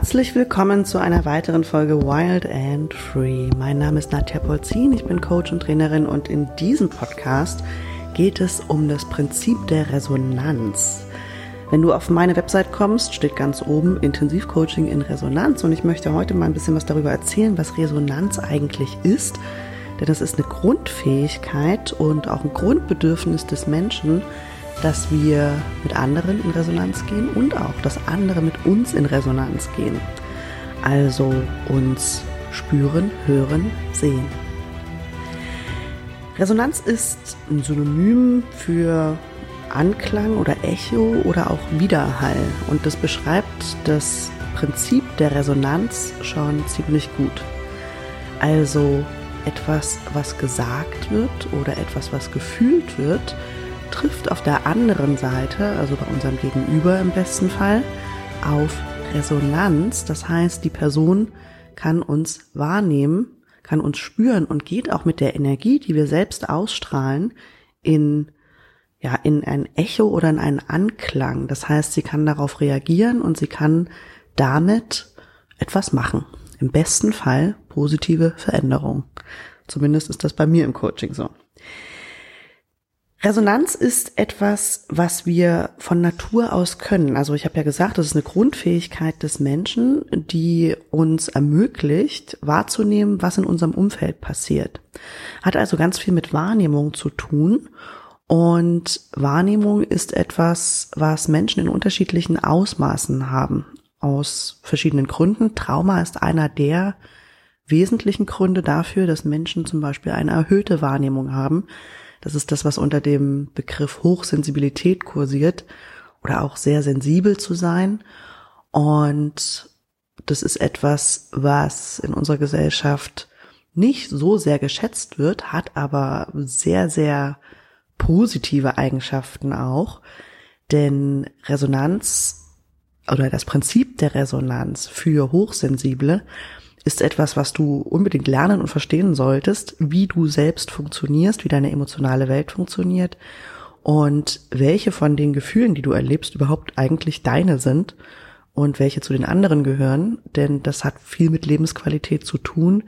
Herzlich willkommen zu einer weiteren Folge Wild and Free. Mein Name ist Nadja Polzin, ich bin Coach und Trainerin und in diesem Podcast geht es um das Prinzip der Resonanz. Wenn du auf meine Website kommst, steht ganz oben Intensivcoaching in Resonanz und ich möchte heute mal ein bisschen was darüber erzählen, was Resonanz eigentlich ist. Denn das ist eine Grundfähigkeit und auch ein Grundbedürfnis des Menschen, dass wir mit anderen in Resonanz gehen und auch, dass andere mit uns in Resonanz gehen. Also uns spüren, hören, sehen. Resonanz ist ein Synonym für Anklang oder Echo oder auch Widerhall und das beschreibt das Prinzip der Resonanz schon ziemlich gut. Also etwas, was gesagt wird oder etwas, was gefühlt wird, trifft auf der anderen Seite, also bei unserem Gegenüber im besten Fall, auf Resonanz. Das heißt, die Person kann uns wahrnehmen, kann uns spüren und geht auch mit der Energie, die wir selbst ausstrahlen, in ja, in ein Echo oder in einen Anklang. Das heißt, sie kann darauf reagieren und sie kann damit etwas machen. Im besten Fall positive Veränderung. Zumindest ist das bei mir im Coaching so. Resonanz ist etwas, was wir von Natur aus können. Also ich habe ja gesagt, das ist eine Grundfähigkeit des Menschen, die uns ermöglicht, wahrzunehmen, was in unserem Umfeld passiert. Hat also ganz viel mit Wahrnehmung zu tun. Und Wahrnehmung ist etwas, was Menschen in unterschiedlichen Ausmaßen haben. Aus verschiedenen Gründen. Trauma ist einer der wesentlichen Gründe dafür, dass Menschen zum Beispiel eine erhöhte Wahrnehmung haben das ist das, was unter dem Begriff Hochsensibilität kursiert oder auch sehr sensibel zu sein. Und das ist etwas, was in unserer Gesellschaft nicht so sehr geschätzt wird, hat aber sehr, sehr positive Eigenschaften auch. Denn Resonanz oder das Prinzip der Resonanz für Hochsensible ist etwas, was du unbedingt lernen und verstehen solltest, wie du selbst funktionierst, wie deine emotionale Welt funktioniert und welche von den Gefühlen, die du erlebst, überhaupt eigentlich deine sind und welche zu den anderen gehören, denn das hat viel mit Lebensqualität zu tun,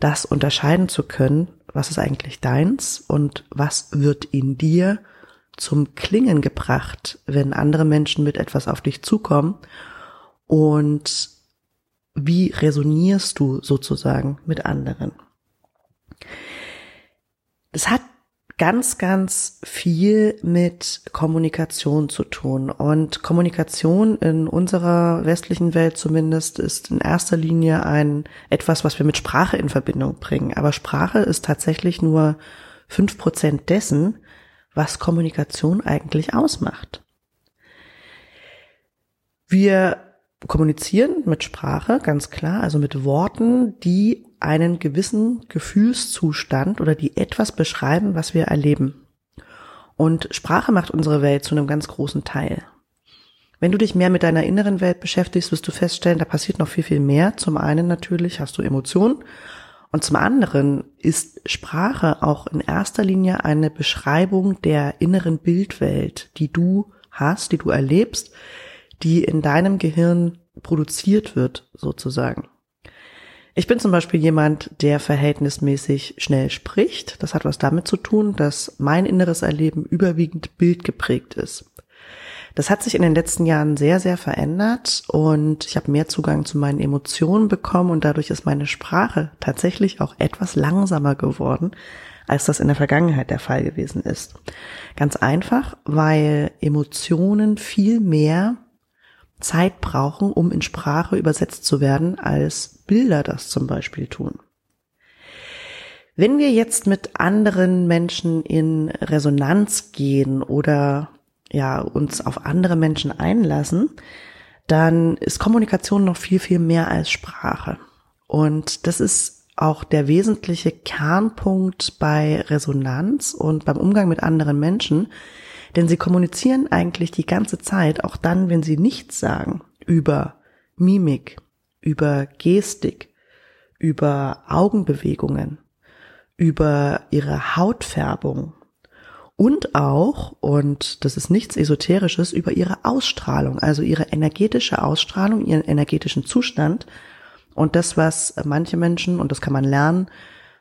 das unterscheiden zu können, was ist eigentlich deins und was wird in dir zum Klingen gebracht, wenn andere Menschen mit etwas auf dich zukommen. Und wie resonierst du sozusagen mit anderen? Es hat ganz, ganz viel mit Kommunikation zu tun. Und Kommunikation in unserer westlichen Welt zumindest ist in erster Linie ein etwas, was wir mit Sprache in Verbindung bringen. Aber Sprache ist tatsächlich nur fünf Prozent dessen, was Kommunikation eigentlich ausmacht. Wir kommunizieren mit Sprache, ganz klar, also mit Worten, die einen gewissen Gefühlszustand oder die etwas beschreiben, was wir erleben. Und Sprache macht unsere Welt zu einem ganz großen Teil. Wenn du dich mehr mit deiner inneren Welt beschäftigst, wirst du feststellen, da passiert noch viel, viel mehr. Zum einen natürlich hast du Emotionen und zum anderen ist Sprache auch in erster Linie eine Beschreibung der inneren Bildwelt, die du hast, die du erlebst, die in deinem Gehirn produziert wird, sozusagen. Ich bin zum Beispiel jemand, der verhältnismäßig schnell spricht. Das hat was damit zu tun, dass mein inneres Erleben überwiegend bildgeprägt ist. Das hat sich in den letzten Jahren sehr, sehr verändert und ich habe mehr Zugang zu meinen Emotionen bekommen und dadurch ist meine Sprache tatsächlich auch etwas langsamer geworden, als das in der Vergangenheit der Fall gewesen ist. Ganz einfach, weil Emotionen viel mehr Zeit brauchen, um in Sprache übersetzt zu werden, als Bilder das zum Beispiel tun. Wenn wir jetzt mit anderen Menschen in Resonanz gehen oder ja, uns auf andere Menschen einlassen, dann ist Kommunikation noch viel, viel mehr als Sprache. Und das ist auch der wesentliche Kernpunkt bei Resonanz und beim Umgang mit anderen Menschen, denn sie kommunizieren eigentlich die ganze Zeit, auch dann, wenn sie nichts sagen, über Mimik, über Gestik, über Augenbewegungen, über ihre Hautfärbung und auch, und das ist nichts Esoterisches, über ihre Ausstrahlung, also ihre energetische Ausstrahlung, ihren energetischen Zustand. Und das, was manche Menschen, und das kann man lernen,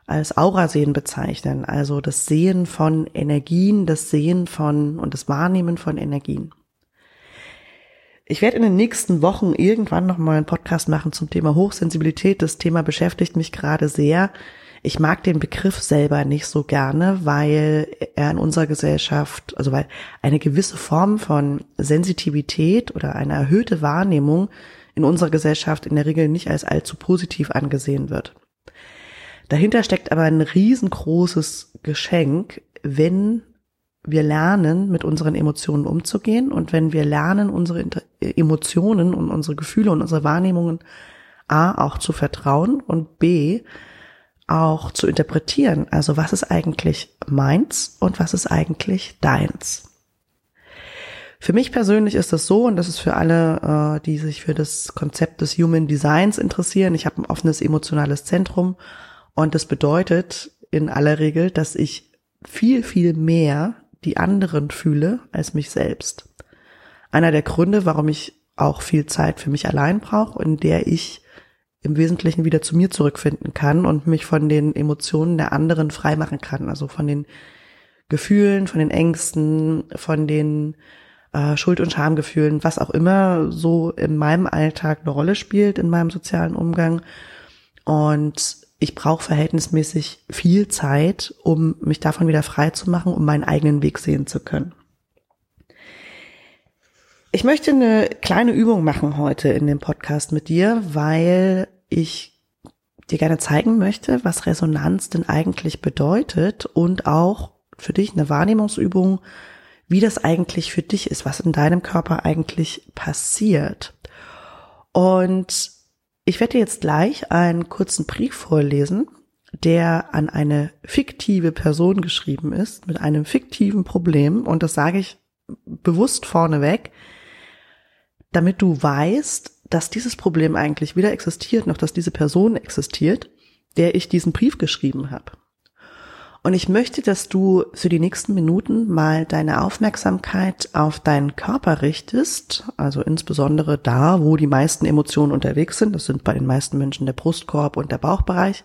als Aurasehen bezeichnen, also das Sehen von Energien, das Sehen von und das Wahrnehmen von Energien. Ich werde in den nächsten Wochen irgendwann nochmal einen Podcast machen zum Thema Hochsensibilität. Das Thema beschäftigt mich gerade sehr. Ich mag den Begriff selber nicht so gerne, weil er in unserer Gesellschaft, also weil eine gewisse Form von Sensitivität oder eine erhöhte Wahrnehmung in unserer Gesellschaft in der Regel nicht als allzu positiv angesehen wird. Dahinter steckt aber ein riesengroßes Geschenk, wenn wir lernen, mit unseren Emotionen umzugehen und wenn wir lernen, unsere Emotionen und unsere Gefühle und unsere Wahrnehmungen A auch zu vertrauen und B auch zu interpretieren. Also was ist eigentlich meins und was ist eigentlich deins? Für mich persönlich ist das so, und das ist für alle, äh, die sich für das Konzept des Human Designs interessieren. Ich habe ein offenes emotionales Zentrum und das bedeutet in aller Regel, dass ich viel, viel mehr die anderen fühle als mich selbst. Einer der Gründe, warum ich auch viel Zeit für mich allein brauche, in der ich im Wesentlichen wieder zu mir zurückfinden kann und mich von den Emotionen der anderen freimachen kann. Also von den Gefühlen, von den Ängsten, von den äh, Schuld- und Schamgefühlen, was auch immer so in meinem Alltag eine Rolle spielt, in meinem sozialen Umgang. Und ich brauche verhältnismäßig viel Zeit, um mich davon wieder frei zu machen, um meinen eigenen Weg sehen zu können. Ich möchte eine kleine Übung machen heute in dem Podcast mit dir, weil ich dir gerne zeigen möchte, was Resonanz denn eigentlich bedeutet und auch für dich eine Wahrnehmungsübung, wie das eigentlich für dich ist, was in deinem Körper eigentlich passiert. Und ich werde dir jetzt gleich einen kurzen Brief vorlesen, der an eine fiktive Person geschrieben ist, mit einem fiktiven Problem. Und das sage ich bewusst vorneweg, damit du weißt, dass dieses Problem eigentlich weder existiert, noch dass diese Person existiert, der ich diesen Brief geschrieben habe. Und ich möchte, dass du für die nächsten Minuten mal deine Aufmerksamkeit auf deinen Körper richtest, also insbesondere da, wo die meisten Emotionen unterwegs sind. Das sind bei den meisten Menschen der Brustkorb und der Bauchbereich.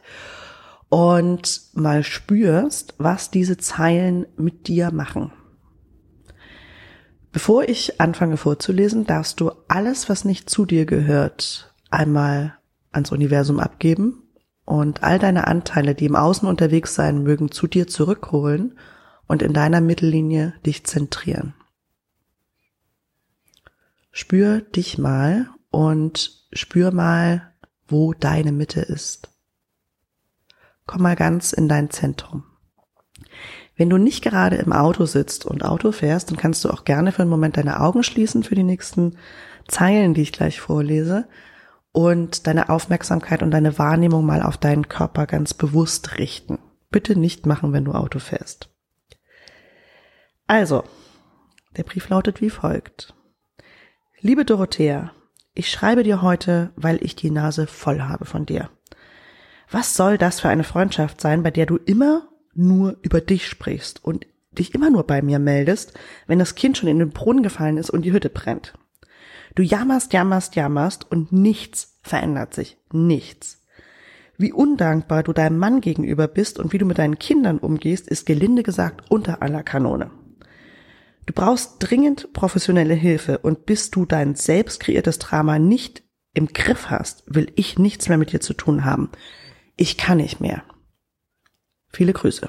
Und mal spürst, was diese Zeilen mit dir machen. Bevor ich anfange vorzulesen, darfst du alles, was nicht zu dir gehört, einmal ans Universum abgeben und all deine Anteile, die im Außen unterwegs sein mögen, zu dir zurückholen und in deiner Mittellinie dich zentrieren. Spür dich mal und spür mal, wo deine Mitte ist. Komm mal ganz in dein Zentrum. Wenn du nicht gerade im Auto sitzt und Auto fährst, dann kannst du auch gerne für einen Moment deine Augen schließen für die nächsten Zeilen, die ich gleich vorlese und deine Aufmerksamkeit und deine Wahrnehmung mal auf deinen Körper ganz bewusst richten. Bitte nicht machen, wenn du Auto fährst. Also, der Brief lautet wie folgt. Liebe Dorothea, ich schreibe dir heute, weil ich die Nase voll habe von dir. Was soll das für eine Freundschaft sein, bei der du immer nur über dich sprichst und dich immer nur bei mir meldest, wenn das Kind schon in den Brunnen gefallen ist und die Hütte brennt. Du jammerst, jammerst, jammerst und nichts verändert sich. Nichts. Wie undankbar du deinem Mann gegenüber bist und wie du mit deinen Kindern umgehst, ist gelinde gesagt unter aller Kanone. Du brauchst dringend professionelle Hilfe und bis du dein selbst kreiertes Drama nicht im Griff hast, will ich nichts mehr mit dir zu tun haben. Ich kann nicht mehr. Viele Grüße.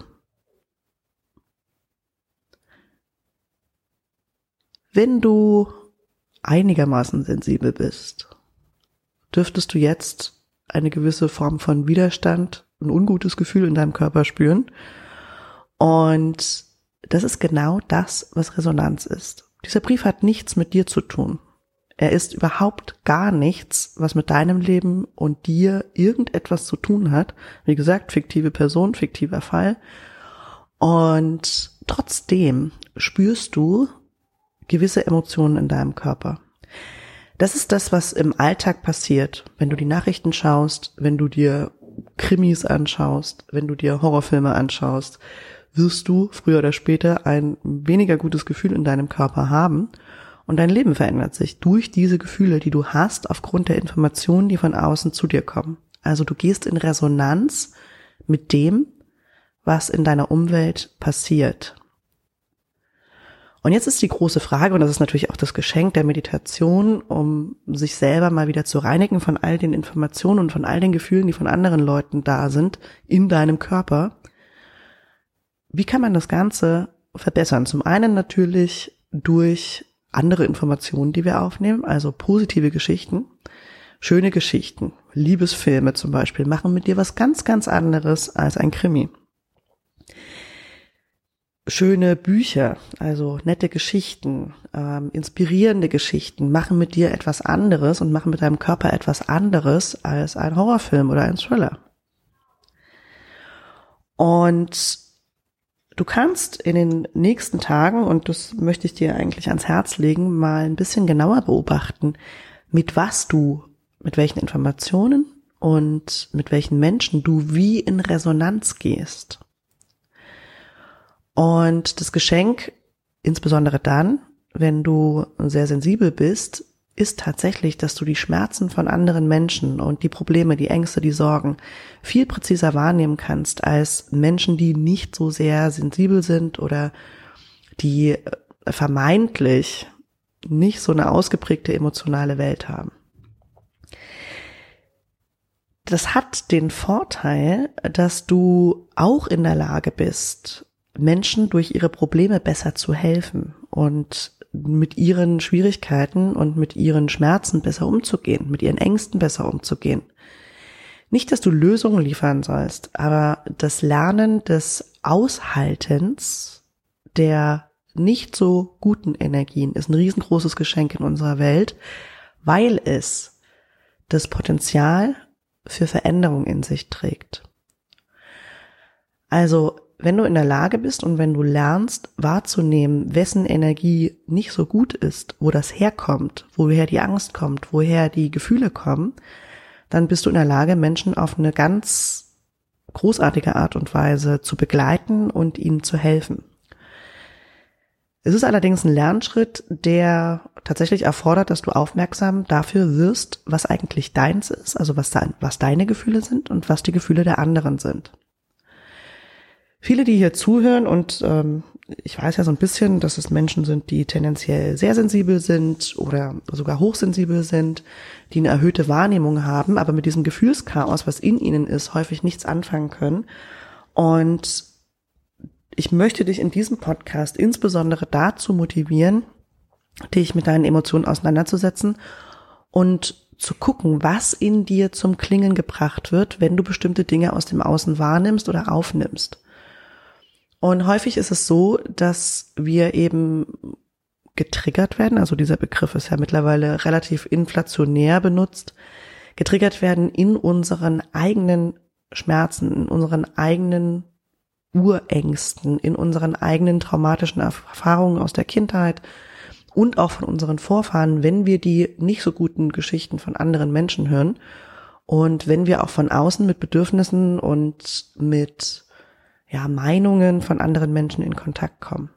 Wenn du einigermaßen sensibel bist, dürftest du jetzt eine gewisse Form von Widerstand, ein ungutes Gefühl in deinem Körper spüren. Und das ist genau das, was Resonanz ist. Dieser Brief hat nichts mit dir zu tun. Er ist überhaupt gar nichts, was mit deinem Leben und dir irgendetwas zu tun hat. Wie gesagt, fiktive Person, fiktiver Fall. Und trotzdem spürst du gewisse Emotionen in deinem Körper. Das ist das, was im Alltag passiert, wenn du die Nachrichten schaust, wenn du dir Krimis anschaust, wenn du dir Horrorfilme anschaust, wirst du früher oder später ein weniger gutes Gefühl in deinem Körper haben und dein Leben verändert sich durch diese Gefühle, die du hast aufgrund der Informationen, die von außen zu dir kommen. Also du gehst in Resonanz mit dem, was in deiner Umwelt passiert. Und jetzt ist die große Frage, und das ist natürlich auch das Geschenk der Meditation, um sich selber mal wieder zu reinigen von all den Informationen und von all den Gefühlen, die von anderen Leuten da sind, in deinem Körper. Wie kann man das Ganze verbessern? Zum einen natürlich durch andere Informationen, die wir aufnehmen, also positive Geschichten, schöne Geschichten, Liebesfilme zum Beispiel, machen mit dir was ganz, ganz anderes als ein Krimi schöne Bücher, also nette Geschichten, ähm, inspirierende Geschichten machen mit dir etwas anderes und machen mit deinem Körper etwas anderes als ein Horrorfilm oder ein Thriller. Und du kannst in den nächsten Tagen, und das möchte ich dir eigentlich ans Herz legen, mal ein bisschen genauer beobachten, mit was du, mit welchen Informationen und mit welchen Menschen du wie in Resonanz gehst. Und das Geschenk, insbesondere dann, wenn du sehr sensibel bist, ist tatsächlich, dass du die Schmerzen von anderen Menschen und die Probleme, die Ängste, die Sorgen viel präziser wahrnehmen kannst als Menschen, die nicht so sehr sensibel sind oder die äh, vermeintlich nicht so eine ausgeprägte emotionale Welt haben. Das hat den Vorteil, dass du auch in der Lage bist, Menschen durch ihre Probleme besser zu helfen und mit ihren Schwierigkeiten und mit ihren Schmerzen besser umzugehen, mit ihren Ängsten besser umzugehen. Nicht, dass du Lösungen liefern sollst, aber das Lernen des Aushaltens der nicht so guten Energien ist ein riesengroßes Geschenk in unserer Welt, weil es das Potenzial für Veränderung in sich trägt. Also wenn du in der Lage bist und wenn du lernst wahrzunehmen, wessen Energie nicht so gut ist, wo das herkommt, woher die Angst kommt, woher die Gefühle kommen, dann bist du in der Lage, Menschen auf eine ganz großartige Art und Weise zu begleiten und ihnen zu helfen. Es ist allerdings ein Lernschritt, der tatsächlich erfordert, dass du aufmerksam dafür wirst, was eigentlich deins ist, also was, da, was deine Gefühle sind und was die Gefühle der anderen sind. Viele, die hier zuhören und ähm, ich weiß ja so ein bisschen, dass es Menschen sind, die tendenziell sehr sensibel sind oder sogar hochsensibel sind, die eine erhöhte Wahrnehmung haben, aber mit diesem Gefühlschaos, was in ihnen ist, häufig nichts anfangen können. Und ich möchte dich in diesem Podcast insbesondere dazu motivieren, dich mit deinen Emotionen auseinanderzusetzen und zu gucken, was in dir zum Klingen gebracht wird, wenn du bestimmte Dinge aus dem Außen wahrnimmst oder aufnimmst. Und häufig ist es so, dass wir eben getriggert werden, also dieser Begriff ist ja mittlerweile relativ inflationär benutzt, getriggert werden in unseren eigenen Schmerzen, in unseren eigenen Urängsten, in unseren eigenen traumatischen Erfahrungen aus der Kindheit und auch von unseren Vorfahren, wenn wir die nicht so guten Geschichten von anderen Menschen hören. Und wenn wir auch von außen mit Bedürfnissen und mit ja, Meinungen von anderen Menschen in Kontakt kommen.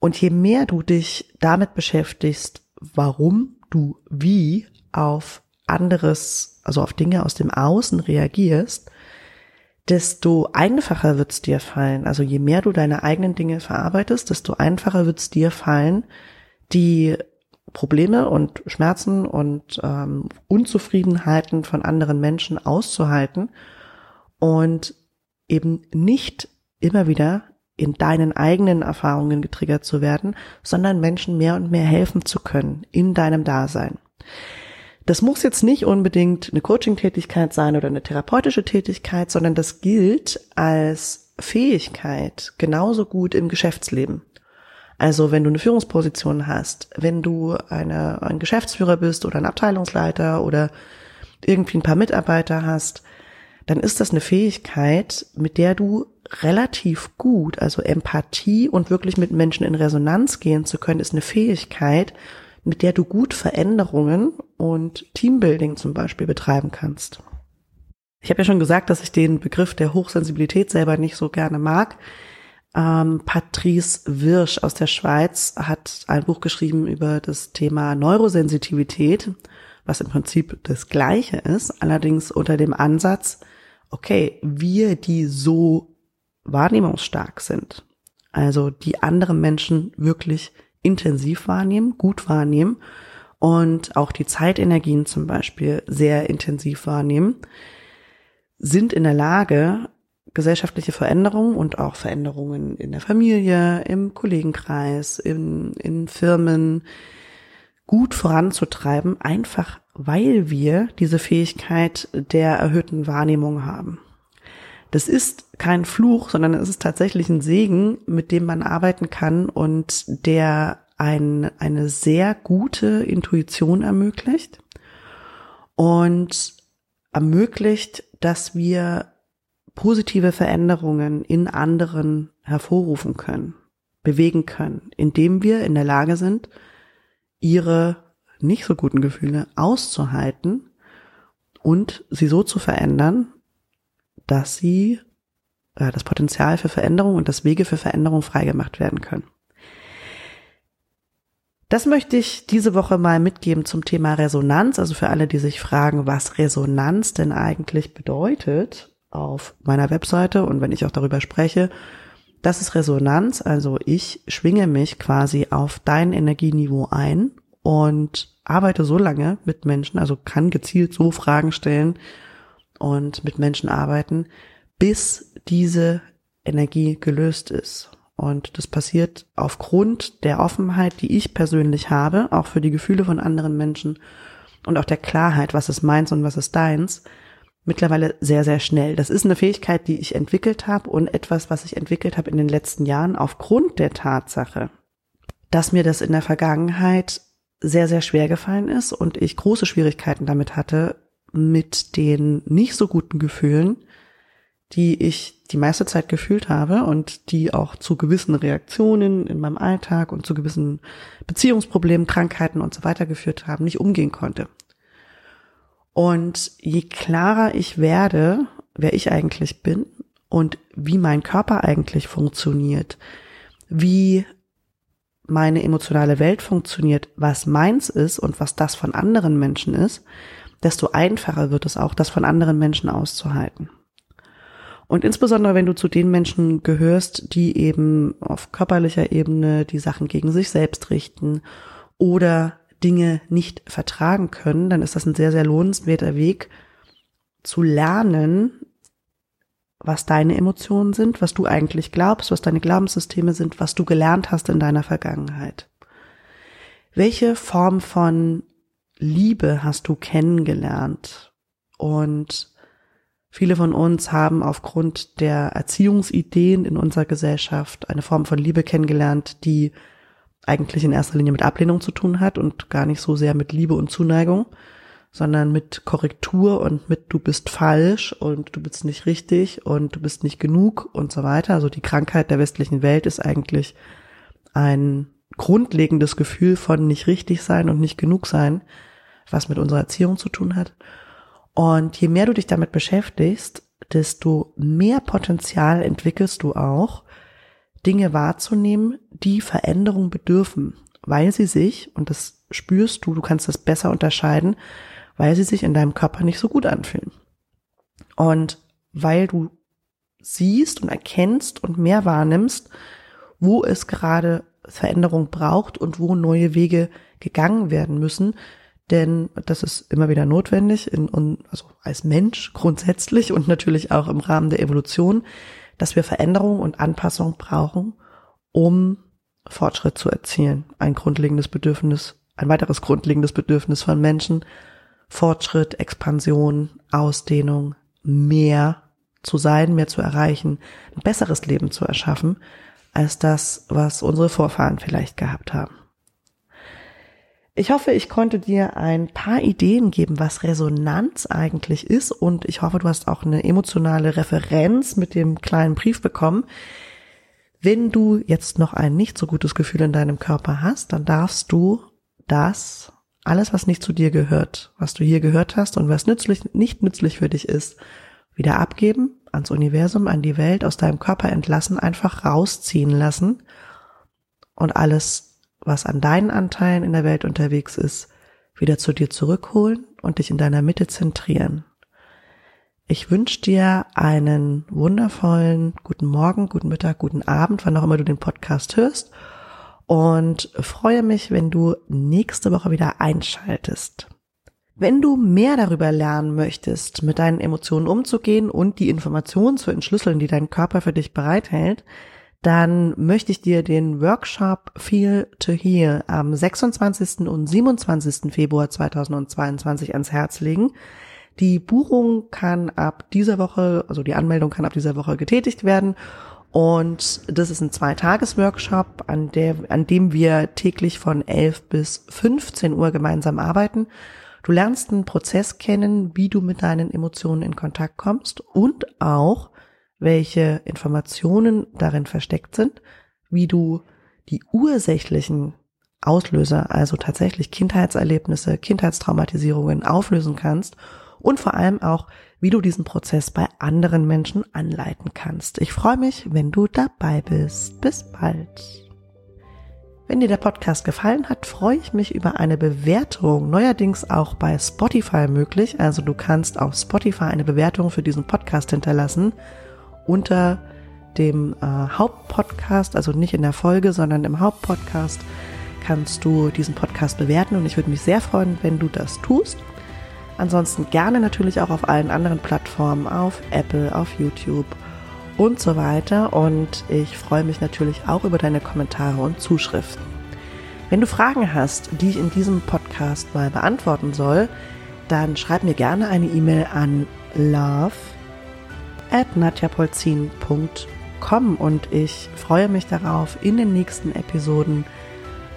Und je mehr du dich damit beschäftigst, warum du wie auf anderes, also auf Dinge aus dem Außen reagierst, desto einfacher wird es dir fallen. Also je mehr du deine eigenen Dinge verarbeitest, desto einfacher wird es dir fallen, die Probleme und Schmerzen und ähm, Unzufriedenheiten von anderen Menschen auszuhalten und eben nicht immer wieder in deinen eigenen Erfahrungen getriggert zu werden, sondern Menschen mehr und mehr helfen zu können in deinem Dasein. Das muss jetzt nicht unbedingt eine Coaching-Tätigkeit sein oder eine therapeutische Tätigkeit, sondern das gilt als Fähigkeit genauso gut im Geschäftsleben. Also wenn du eine Führungsposition hast, wenn du eine, ein Geschäftsführer bist oder ein Abteilungsleiter oder irgendwie ein paar Mitarbeiter hast, dann ist das eine Fähigkeit, mit der du relativ gut, also Empathie und wirklich mit Menschen in Resonanz gehen zu können, ist eine Fähigkeit, mit der du gut Veränderungen und Teambuilding zum Beispiel betreiben kannst. Ich habe ja schon gesagt, dass ich den Begriff der Hochsensibilität selber nicht so gerne mag, Ähm, Patrice Wirsch aus der Schweiz hat ein Buch geschrieben über das Thema Neurosensitivität, was im Prinzip das Gleiche ist, allerdings unter dem Ansatz, okay, wir, die so wahrnehmungsstark sind, also die andere Menschen wirklich intensiv wahrnehmen, gut wahrnehmen und auch die Zeitenergien zum Beispiel sehr intensiv wahrnehmen, sind in der Lage, gesellschaftliche Veränderungen und auch Veränderungen in der Familie, im Kollegenkreis, in, in Firmen gut voranzutreiben, einfach weil wir diese Fähigkeit der erhöhten Wahrnehmung haben. Das ist kein Fluch, sondern es ist tatsächlich ein Segen, mit dem man arbeiten kann und der ein, eine sehr gute Intuition ermöglicht und ermöglicht, dass wir positive Veränderungen in anderen hervorrufen können, bewegen können, indem wir in der Lage sind, ihre nicht so guten Gefühle auszuhalten und sie so zu verändern, dass sie ja, das Potenzial für Veränderung und das Wege für Veränderung freigemacht werden können. Das möchte ich diese Woche mal mitgeben zum Thema Resonanz. Also für alle, die sich fragen, was Resonanz denn eigentlich bedeutet auf meiner Webseite und wenn ich auch darüber spreche, das ist Resonanz. Also ich schwinge mich quasi auf dein Energieniveau ein und arbeite so lange mit Menschen, also kann gezielt so Fragen stellen und mit Menschen arbeiten, bis diese Energie gelöst ist. Und das passiert aufgrund der Offenheit, die ich persönlich habe, auch für die Gefühle von anderen Menschen und auch der Klarheit, was ist meins und was ist deins, mittlerweile sehr, sehr schnell. Das ist eine Fähigkeit, die ich entwickelt habe und etwas, was ich entwickelt habe in den letzten Jahren aufgrund der Tatsache, dass mir das in der Vergangenheit sehr, sehr schwer gefallen ist und ich große Schwierigkeiten damit hatte, mit den nicht so guten Gefühlen, die ich die meiste Zeit gefühlt habe und die auch zu gewissen Reaktionen in meinem Alltag und zu gewissen Beziehungsproblemen, Krankheiten und so weiter geführt haben, nicht umgehen konnte. Und je klarer ich werde, wer ich eigentlich bin und wie mein Körper eigentlich funktioniert, wie meine emotionale Welt funktioniert, was meins ist und was das von anderen Menschen ist, desto einfacher wird es auch, das von anderen Menschen auszuhalten. Und insbesondere, wenn du zu den Menschen gehörst, die eben auf körperlicher Ebene die Sachen gegen sich selbst richten oder Dinge nicht vertragen können, dann ist das ein sehr, sehr lohnenswerter Weg zu lernen, was deine Emotionen sind, was du eigentlich glaubst, was deine Glaubenssysteme sind, was du gelernt hast in deiner Vergangenheit. Welche Form von Liebe hast du kennengelernt? Und viele von uns haben aufgrund der Erziehungsideen in unserer Gesellschaft eine Form von Liebe kennengelernt, die eigentlich in erster Linie mit Ablehnung zu tun hat und gar nicht so sehr mit Liebe und Zuneigung, sondern mit Korrektur und mit du bist falsch und du bist nicht richtig und du bist nicht genug und so weiter. Also die Krankheit der westlichen Welt ist eigentlich ein grundlegendes Gefühl von nicht richtig sein und nicht genug sein, was mit unserer Erziehung zu tun hat. Und je mehr du dich damit beschäftigst, desto mehr Potenzial entwickelst du auch, Dinge wahrzunehmen, die Veränderung bedürfen, weil sie sich, und das spürst du, du kannst das besser unterscheiden, weil sie sich in deinem Körper nicht so gut anfühlen. Und weil du siehst und erkennst und mehr wahrnimmst, wo es gerade Veränderung braucht und wo neue Wege gegangen werden müssen. Denn das ist immer wieder notwendig, in, also als Mensch grundsätzlich und natürlich auch im Rahmen der Evolution, dass wir Veränderung und Anpassung brauchen, um Fortschritt zu erzielen. Ein grundlegendes Bedürfnis, ein weiteres grundlegendes Bedürfnis von Menschen. Fortschritt, Expansion, Ausdehnung, mehr zu sein, mehr zu erreichen, ein besseres Leben zu erschaffen, als das, was unsere Vorfahren vielleicht gehabt haben. Ich hoffe, ich konnte dir ein paar Ideen geben, was Resonanz eigentlich ist und ich hoffe, du hast auch eine emotionale Referenz mit dem kleinen Brief bekommen. Wenn du jetzt noch ein nicht so gutes Gefühl in deinem Körper hast, dann darfst du das, alles, was nicht zu dir gehört, was du hier gehört hast und was nützlich, nicht nützlich für dich ist, wieder abgeben, ans Universum, an die Welt, aus deinem Körper entlassen, einfach rausziehen lassen und alles, was an deinen Anteilen in der Welt unterwegs ist, wieder zu dir zurückholen und dich in deiner Mitte zentrieren. Ich wünsche dir einen wundervollen guten Morgen, guten Mittag, guten Abend, wann auch immer du den Podcast hörst und freue mich, wenn du nächste Woche wieder einschaltest. Wenn du mehr darüber lernen möchtest, mit deinen Emotionen umzugehen und die Informationen zu entschlüsseln, die dein Körper für dich bereithält, dann möchte ich dir den Workshop Feel to Heal am 26. und 27. Februar 2022 ans Herz legen. Die Buchung kann ab dieser Woche, also die Anmeldung kann ab dieser Woche getätigt werden. Und das ist ein Zweitages-Workshop, an, der, an dem wir täglich von 11 bis 15 Uhr gemeinsam arbeiten. Du lernst einen Prozess kennen, wie du mit deinen Emotionen in Kontakt kommst und auch, welche Informationen darin versteckt sind, wie du die ursächlichen Auslöser, also tatsächlich Kindheitserlebnisse, Kindheitstraumatisierungen auflösen kannst und vor allem auch, wie du diesen Prozess bei anderen Menschen anleiten kannst. Ich freue mich, wenn du dabei bist. Bis bald. Wenn dir der Podcast gefallen hat, freue ich mich über eine Bewertung, neuerdings auch bei Spotify möglich. Also du kannst auf Spotify eine Bewertung für diesen Podcast hinterlassen unter dem äh, Hauptpodcast, also nicht in der Folge, sondern im Hauptpodcast kannst du diesen Podcast bewerten und ich würde mich sehr freuen, wenn du das tust. Ansonsten gerne natürlich auch auf allen anderen Plattformen, auf Apple, auf YouTube und so weiter. Und ich freue mich natürlich auch über deine Kommentare und Zuschriften. Wenn du Fragen hast, die ich in diesem Podcast mal beantworten soll, dann schreib mir gerne eine E-Mail an love at nadjapolzin.com und ich freue mich darauf, in den nächsten Episoden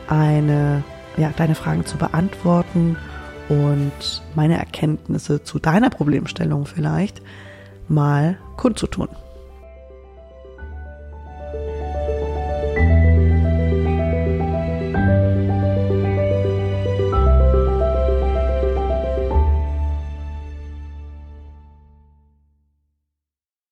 eine, ja, deine Fragen zu beantworten und meine Erkenntnisse zu deiner Problemstellung vielleicht mal kundzutun.